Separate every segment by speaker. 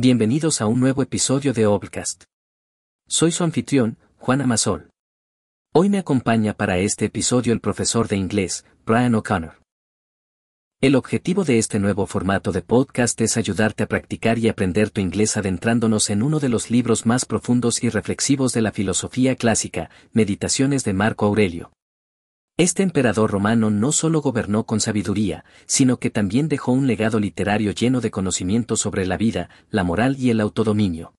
Speaker 1: Bienvenidos a un nuevo episodio de Obcast. Soy su anfitrión, Juan Amasol. Hoy me acompaña para este episodio el profesor de inglés, Brian O'Connor. El objetivo de este nuevo formato de podcast es ayudarte a practicar y aprender tu inglés adentrándonos en uno de los libros más profundos y reflexivos de la filosofía clásica, Meditaciones de Marco Aurelio. Este emperador romano no solo gobernó con sabiduría, sino que también dejó un legado literario lleno de conocimiento sobre la vida, la moral y el autodominio.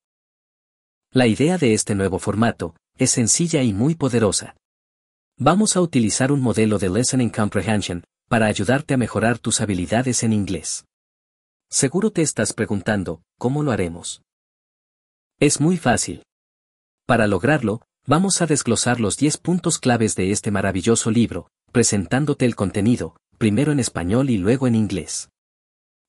Speaker 1: La idea de este nuevo formato es sencilla y muy poderosa. Vamos a utilizar un modelo de Listening Comprehension para ayudarte a mejorar tus habilidades en inglés. Seguro te estás preguntando, ¿cómo lo haremos? Es muy fácil. Para lograrlo, Vamos a desglosar los 10 puntos claves de este maravilloso libro, presentándote el contenido, primero en español y luego en inglés.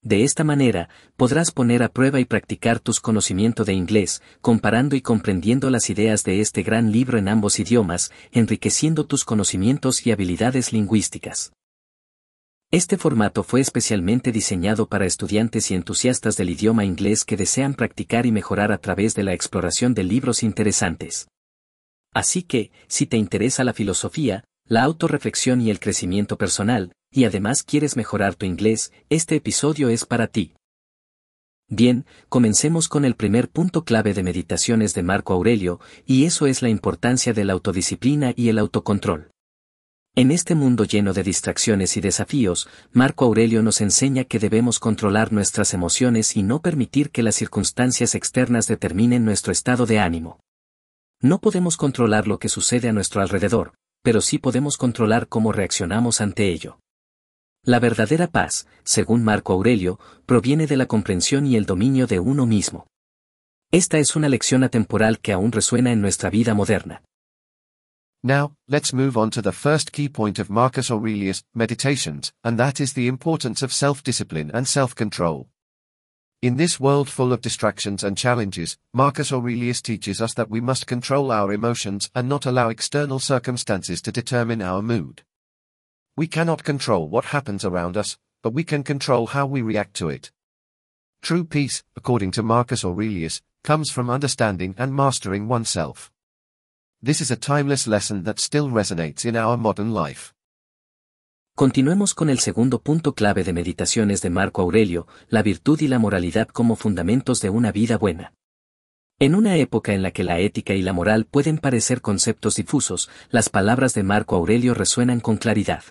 Speaker 1: De esta manera, podrás poner a prueba y practicar tus conocimientos de inglés, comparando y comprendiendo las ideas de este gran libro en ambos idiomas, enriqueciendo tus conocimientos y habilidades lingüísticas. Este formato fue especialmente diseñado para estudiantes y entusiastas del idioma inglés que desean practicar y mejorar a través de la exploración de libros interesantes. Así que, si te interesa la filosofía, la autorreflexión y el crecimiento personal, y además quieres mejorar tu inglés, este episodio es para ti. Bien, comencemos con el primer punto clave de meditaciones de Marco Aurelio, y eso es la importancia de la autodisciplina y el autocontrol. En este mundo lleno de distracciones y desafíos, Marco Aurelio nos enseña que debemos controlar nuestras emociones y no permitir que las circunstancias externas determinen nuestro estado de ánimo. No podemos controlar lo que sucede a nuestro alrededor, pero sí podemos controlar cómo reaccionamos ante ello. La verdadera paz, según Marco Aurelio, proviene de la comprensión y el dominio de uno mismo. Esta es una lección atemporal que aún resuena en nuestra vida moderna.
Speaker 2: Now, let's move on to the first key point of Marcus Aurelius' Meditations, and that is the importance of self-discipline and self-control. In this world full of distractions and challenges, Marcus Aurelius teaches us that we must control our emotions and not allow external circumstances to determine our mood. We cannot control what happens around us, but we can control how we react to it. True peace, according to Marcus Aurelius, comes from understanding and mastering oneself. This is a timeless lesson that still resonates in our modern life.
Speaker 1: Continuemos con el segundo punto clave de meditaciones de Marco Aurelio, la virtud y la moralidad como fundamentos de una vida buena. En una época en la que la ética y la moral pueden parecer conceptos difusos, las palabras de Marco Aurelio resuenan con claridad.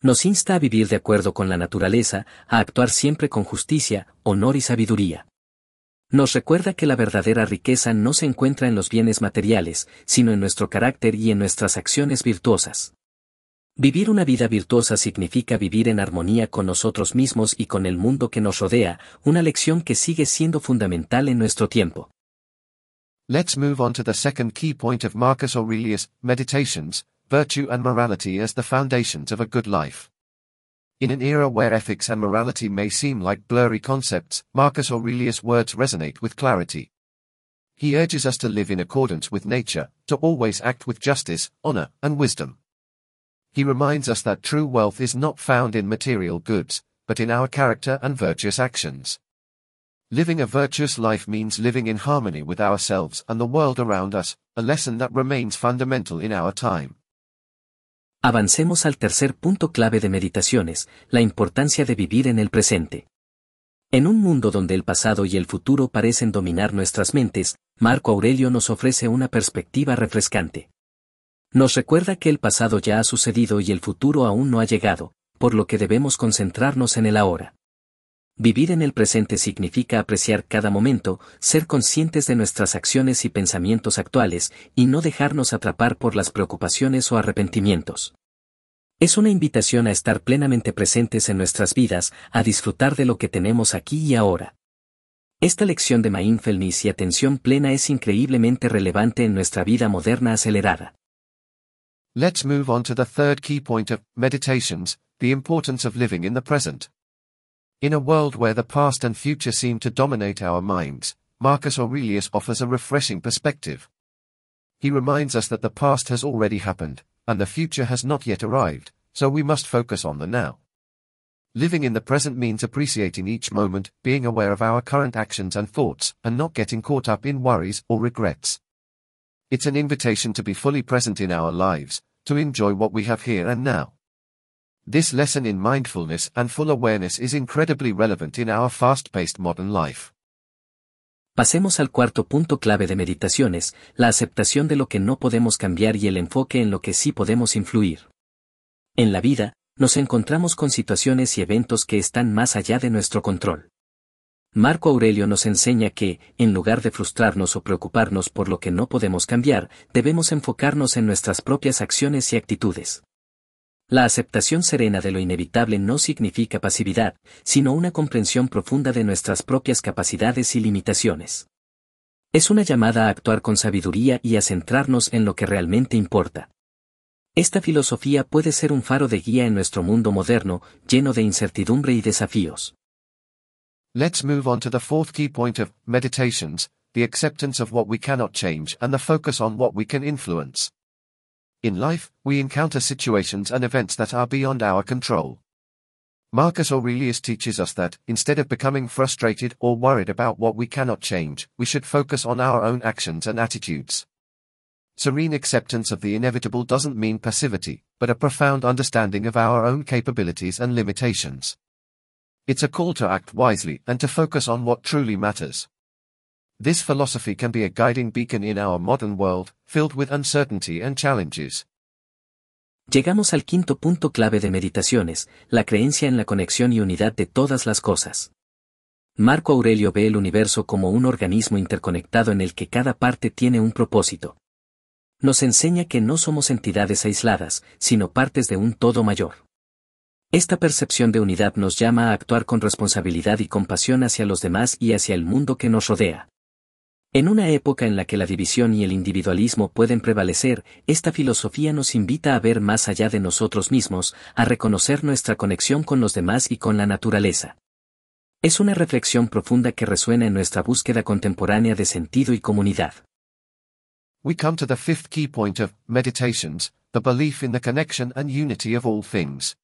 Speaker 1: Nos insta a vivir de acuerdo con la naturaleza, a actuar siempre con justicia, honor y sabiduría. Nos recuerda que la verdadera riqueza no se encuentra en los bienes materiales, sino en nuestro carácter y en nuestras acciones virtuosas. Vivir una vida virtuosa significa vivir en armonía con nosotros mismos y con el mundo que nos rodea, una lección que sigue siendo fundamental en nuestro tiempo.
Speaker 2: Let's move on to the second key point of Marcus Aurelius' Meditations, virtue and morality as the foundations of a good life. In an era where ethics and morality may seem like blurry concepts, Marcus Aurelius' words resonate with clarity. He urges us to live in accordance with nature, to always act with justice, honor, and wisdom. He reminds us that true wealth is not found in material goods, but in our character and virtuous actions. Living a virtuous life means living in harmony with ourselves and the world around us, a lesson that remains fundamental in our time.
Speaker 1: Avancemos al tercer punto clave de meditaciones, la importancia de vivir en el presente. En un mundo donde el pasado y el futuro parecen dominar nuestras mentes, Marco Aurelio nos ofrece una perspectiva refrescante. Nos recuerda que el pasado ya ha sucedido y el futuro aún no ha llegado, por lo que debemos concentrarnos en el ahora. Vivir en el presente significa apreciar cada momento, ser conscientes de nuestras acciones y pensamientos actuales, y no dejarnos atrapar por las preocupaciones o arrepentimientos. Es una invitación a estar plenamente presentes en nuestras vidas, a disfrutar de lo que tenemos aquí y ahora. Esta lección de mindfulness y atención plena es increíblemente relevante en nuestra vida moderna acelerada.
Speaker 2: Let's move on to the third key point of meditations, the importance of living in the present. In a world where the past and future seem to dominate our minds, Marcus Aurelius offers a refreshing perspective. He reminds us that the past has already happened, and the future has not yet arrived, so we must focus on the now. Living in the present means appreciating each moment, being aware of our current actions and thoughts, and not getting caught up in worries or regrets. It's an invitation to be fully present in our lives, to enjoy what we have here and now. This lesson in mindfulness and full awareness is incredibly relevant in our fast-paced modern life.
Speaker 1: Pasemos al cuarto punto clave de meditaciones, la aceptación de lo que no podemos cambiar y el enfoque en lo que sí podemos influir. En la vida, nos encontramos con situaciones y eventos que están más allá de nuestro control. Marco Aurelio nos enseña que, en lugar de frustrarnos o preocuparnos por lo que no podemos cambiar, debemos enfocarnos en nuestras propias acciones y actitudes. La aceptación serena de lo inevitable no significa pasividad, sino una comprensión profunda de nuestras propias capacidades y limitaciones. Es una llamada a actuar con sabiduría y a centrarnos en lo que realmente importa. Esta filosofía puede ser un faro de guía en nuestro mundo moderno, lleno de incertidumbre y desafíos.
Speaker 2: Let's move on to the fourth key point of meditations, the acceptance of what we cannot change and the focus on what we can influence. In life, we encounter situations and events that are beyond our control. Marcus Aurelius teaches us that, instead of becoming frustrated or worried about what we cannot change, we should focus on our own actions and attitudes. Serene acceptance of the inevitable doesn't mean passivity, but a profound understanding of our own capabilities and limitations. It's a call to act wisely and to focus on what truly matters. This philosophy can be a guiding beacon in our modern world, filled with uncertainty and challenges.
Speaker 1: Llegamos al quinto punto clave de meditaciones, la creencia en la conexión y unidad de todas las cosas. Marco Aurelio ve el universo como un organismo interconectado en el que cada parte tiene un propósito nos enseña que no somos entidades aisladas, sino partes de un todo mayor. Esta percepción de unidad nos llama a actuar con responsabilidad y compasión hacia los demás y hacia el mundo que nos rodea. En una época en la que la división y el individualismo pueden prevalecer, esta filosofía nos invita a ver más allá de nosotros mismos, a reconocer nuestra conexión con los demás y con la naturaleza. Es una reflexión profunda que resuena en nuestra búsqueda contemporánea de sentido y comunidad.
Speaker 2: we come to the fifth key point of meditations, the belief in the connection and unity of all things.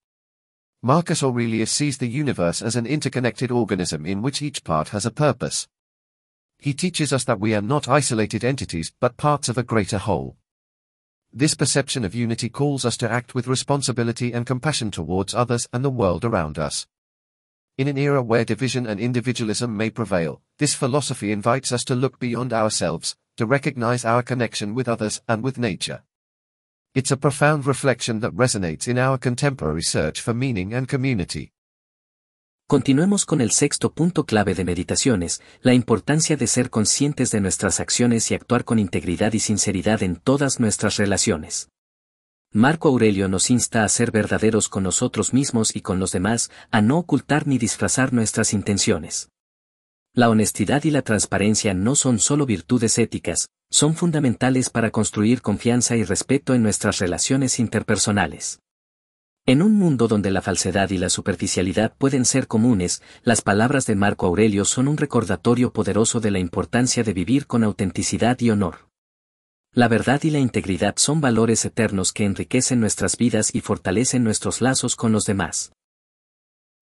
Speaker 2: Marcus Aurelius sees the universe as an interconnected organism in which each part has a purpose. He teaches us that we are not isolated entities but parts of a greater whole. This perception of unity calls us to act with responsibility and compassion towards others and the world around us. In an era where division and individualism may prevail, this philosophy invites us to look beyond ourselves, to recognize our connection with others and with nature. A profound reflection that resonates in our contemporary search for meaning and community.
Speaker 1: Continuemos con el sexto punto clave de meditaciones, la importancia de ser conscientes de nuestras acciones y actuar con integridad y sinceridad en todas nuestras relaciones. Marco Aurelio nos insta a ser verdaderos con nosotros mismos y con los demás, a no ocultar ni disfrazar nuestras intenciones. La honestidad y la transparencia no son solo virtudes éticas, son fundamentales para construir confianza y respeto en nuestras relaciones interpersonales. En un mundo donde la falsedad y la superficialidad pueden ser comunes, las palabras de Marco Aurelio son un recordatorio poderoso de la importancia de vivir con autenticidad y honor. La verdad y la integridad son valores eternos que enriquecen nuestras vidas y fortalecen nuestros lazos con los demás.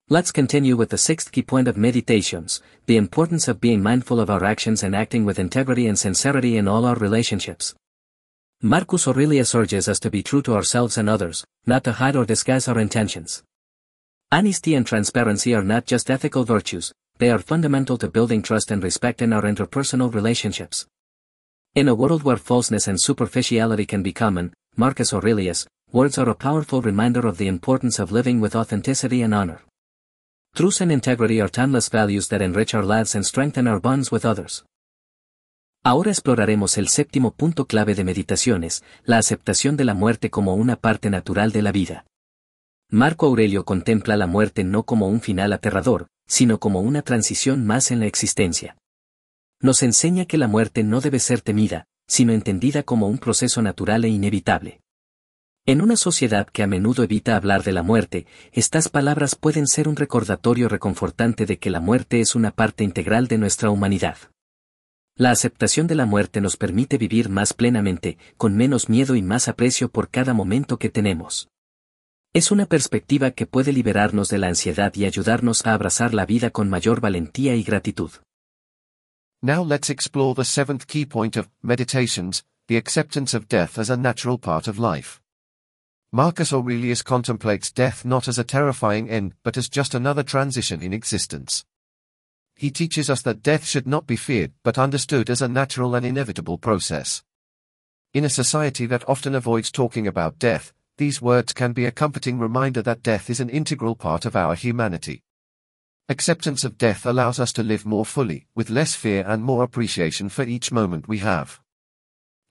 Speaker 1: Let's continue with the sixth key point of meditations, the importance of being mindful of our actions and acting with integrity and sincerity in all our relationships. Marcus Aurelius urges us to be true to ourselves and others, not to hide or disguise our intentions. Honesty and transparency are not just ethical virtues, they are fundamental to building trust and respect in our interpersonal relationships. In a world where falseness and superficiality can be common, Marcus Aurelius, words are a powerful reminder of the importance of living with authenticity and honor. Truth and integrity are timeless values that enrich our lives and strengthen our bonds with others. Ahora exploraremos el séptimo punto clave de meditaciones, la aceptación de la muerte como una parte natural de la vida. Marco Aurelio contempla la muerte no como un final aterrador, sino como una transición más en la existencia. Nos enseña que la muerte no debe ser temida, sino entendida como un proceso natural e inevitable. En una sociedad que a menudo evita hablar de la muerte, estas palabras pueden ser un recordatorio reconfortante de que la muerte es una parte integral de nuestra humanidad. La aceptación de la muerte nos permite vivir más plenamente, con menos miedo y más aprecio por cada momento que tenemos. Es una perspectiva que puede liberarnos de la ansiedad y ayudarnos a abrazar la vida con mayor valentía y gratitud.
Speaker 2: Now let's explore the seventh key point of Meditations, the acceptance of death as a natural part of life. Marcus Aurelius contemplates death not as a terrifying end but as just another transition in existence. He teaches us that death should not be feared but understood as a natural and inevitable process. In a society that often avoids talking about death, these words can be a comforting reminder that death is an integral part of our humanity. Acceptance of death allows us to live more fully, with less fear and more appreciation for each moment we have.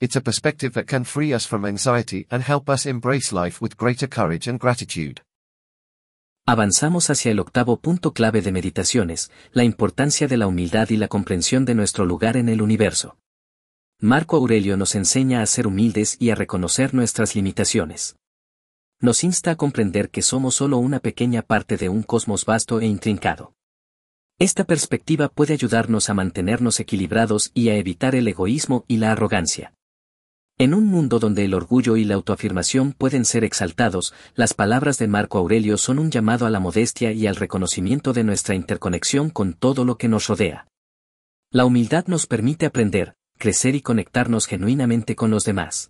Speaker 2: It's a perspective that can free us from anxiety and help us embrace life with greater courage and gratitude.
Speaker 1: Avanzamos hacia el octavo punto clave de meditaciones, la importancia de la humildad y la comprensión de nuestro lugar en el universo. Marco Aurelio nos enseña a ser humildes y a reconocer nuestras limitaciones. Nos insta a comprender que somos solo una pequeña parte de un cosmos vasto e intrincado. Esta perspectiva puede ayudarnos a mantenernos equilibrados y a evitar el egoísmo y la arrogancia. En un mundo donde el orgullo y la autoafirmación pueden ser exaltados, las palabras de Marco Aurelio son un llamado a la modestia y al reconocimiento de nuestra interconexión con todo lo que nos rodea. La humildad nos permite aprender, crecer y conectarnos genuinamente con los demás.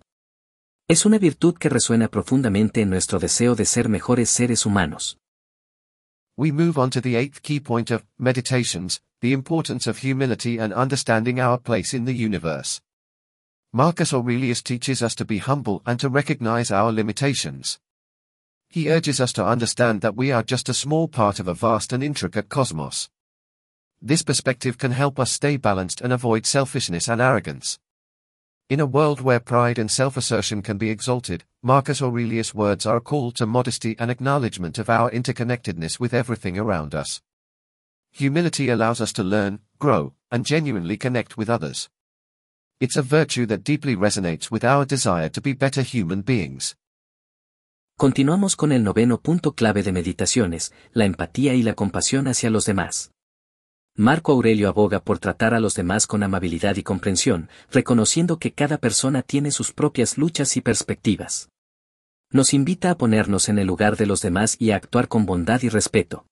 Speaker 1: Es una virtud que resuena profundamente en nuestro deseo de ser mejores seres humanos.
Speaker 2: We move on to the eighth key point of Meditations, the importance of humility and understanding our place in the universe. Marcus Aurelius teaches us to be humble and to recognize our limitations. He urges us to understand that we are just a small part of a vast and intricate cosmos. This perspective can help us stay balanced and avoid selfishness and arrogance. In a world where pride and self-assertion can be exalted, Marcus Aurelius' words are a call to modesty and acknowledgement of our interconnectedness with everything around us. Humility allows us to learn, grow, and genuinely connect with others. It's a virtue that deeply resonates with our desire to be better human beings.
Speaker 1: Continuamos con el noveno punto clave de meditaciones, la empatía y la compasión hacia los demás. Marco Aurelio aboga por tratar a los demás con amabilidad y comprensión, reconociendo que cada persona tiene sus propias luchas y perspectivas. Nos invita a ponernos en el lugar de los demás y a actuar con bondad y respeto.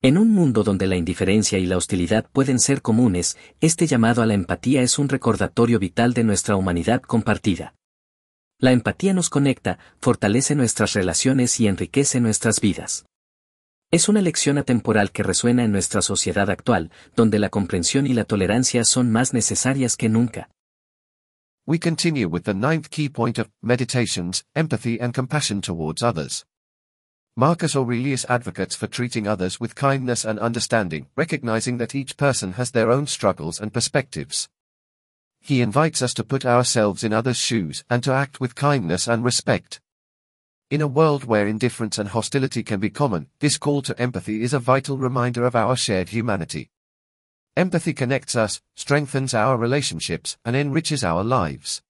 Speaker 1: En un mundo donde la indiferencia y la hostilidad pueden ser comunes, este llamado a la empatía es un recordatorio vital de nuestra humanidad compartida. La empatía nos conecta, fortalece nuestras relaciones y enriquece nuestras vidas. Es una lección atemporal que resuena en nuestra sociedad actual, donde la comprensión y la tolerancia son más necesarias que nunca.
Speaker 2: We continue with the ninth key point of Meditations, empathy and compassion towards others. Marcus Aurelius advocates for treating others with kindness and understanding, recognizing that each person has their own struggles and perspectives. He invites us to put ourselves in others' shoes and to act with kindness and respect. In a world where indifference and hostility can be common, this call to empathy is a vital reminder of our shared humanity. Empathy connects us, strengthens our relationships, and enriches our lives.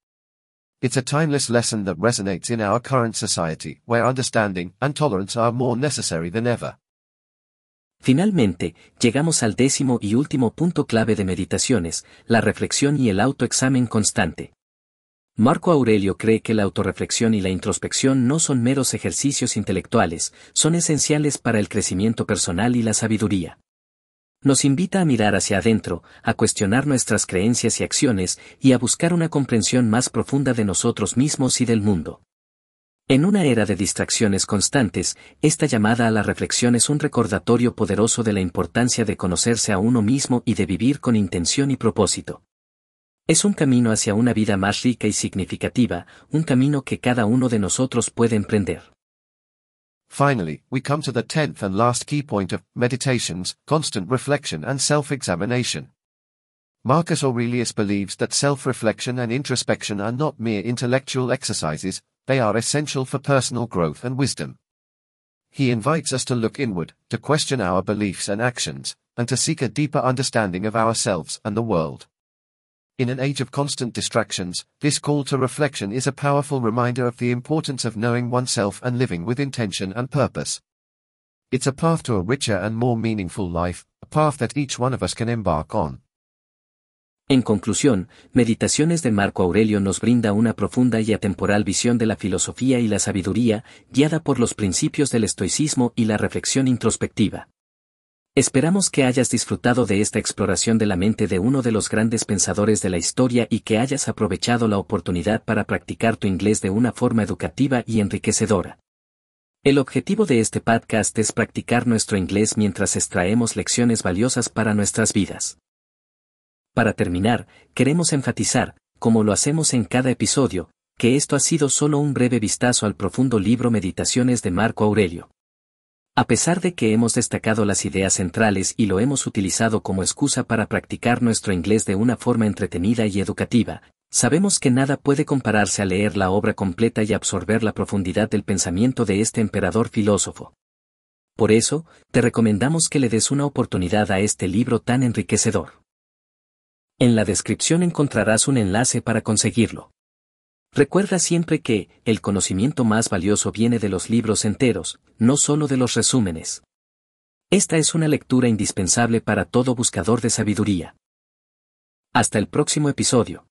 Speaker 2: It's a timeless lesson that resonates in our current society, where understanding and tolerance are more necessary than ever.
Speaker 1: Finalmente, llegamos al décimo y último punto clave de meditaciones, la reflexión y el autoexamen constante. Marco Aurelio cree que la autorreflexión y la introspección no son meros ejercicios intelectuales, son esenciales para el crecimiento personal y la sabiduría. Nos invita a mirar hacia adentro, a cuestionar nuestras creencias y acciones, y a buscar una comprensión más profunda de nosotros mismos y del mundo. En una era de distracciones constantes, esta llamada a la reflexión es un recordatorio poderoso de la importancia de conocerse a uno mismo y de vivir con intención y propósito. Es un camino hacia una vida más rica y significativa, un camino que cada uno de nosotros puede emprender.
Speaker 2: Finally, we come to the tenth and last key point of meditations, constant reflection and self-examination. Marcus Aurelius believes that self-reflection and introspection are not mere intellectual exercises, they are essential for personal growth and wisdom. He invites us to look inward, to question our beliefs and actions, and to seek a deeper understanding of ourselves and the world. In an age of constant distractions, this call to reflection is a powerful reminder of the importance of knowing oneself and living with intention and purpose. It's a path to a richer and more meaningful life, a path that each one of us can embark on.
Speaker 1: En conclusión, Meditaciones de Marco Aurelio nos brinda una profunda y atemporal visión de la filosofía y la sabiduría, guiada por los principios del estoicismo y la reflexión introspectiva. Esperamos que hayas disfrutado de esta exploración de la mente de uno de los grandes pensadores de la historia y que hayas aprovechado la oportunidad para practicar tu inglés de una forma educativa y enriquecedora. El objetivo de este podcast es practicar nuestro inglés mientras extraemos lecciones valiosas para nuestras vidas. Para terminar, queremos enfatizar, como lo hacemos en cada episodio, que esto ha sido solo un breve vistazo al profundo libro Meditaciones de Marco Aurelio. A pesar de que hemos destacado las ideas centrales y lo hemos utilizado como excusa para practicar nuestro inglés de una forma entretenida y educativa, sabemos que nada puede compararse a leer la obra completa y absorber la profundidad del pensamiento de este emperador filósofo. Por eso, te recomendamos que le des una oportunidad a este libro tan enriquecedor. En la descripción encontrarás un enlace para conseguirlo. Recuerda siempre que, el conocimiento más valioso viene de los libros enteros, no solo de los resúmenes. Esta es una lectura indispensable para todo buscador de sabiduría. Hasta el próximo episodio.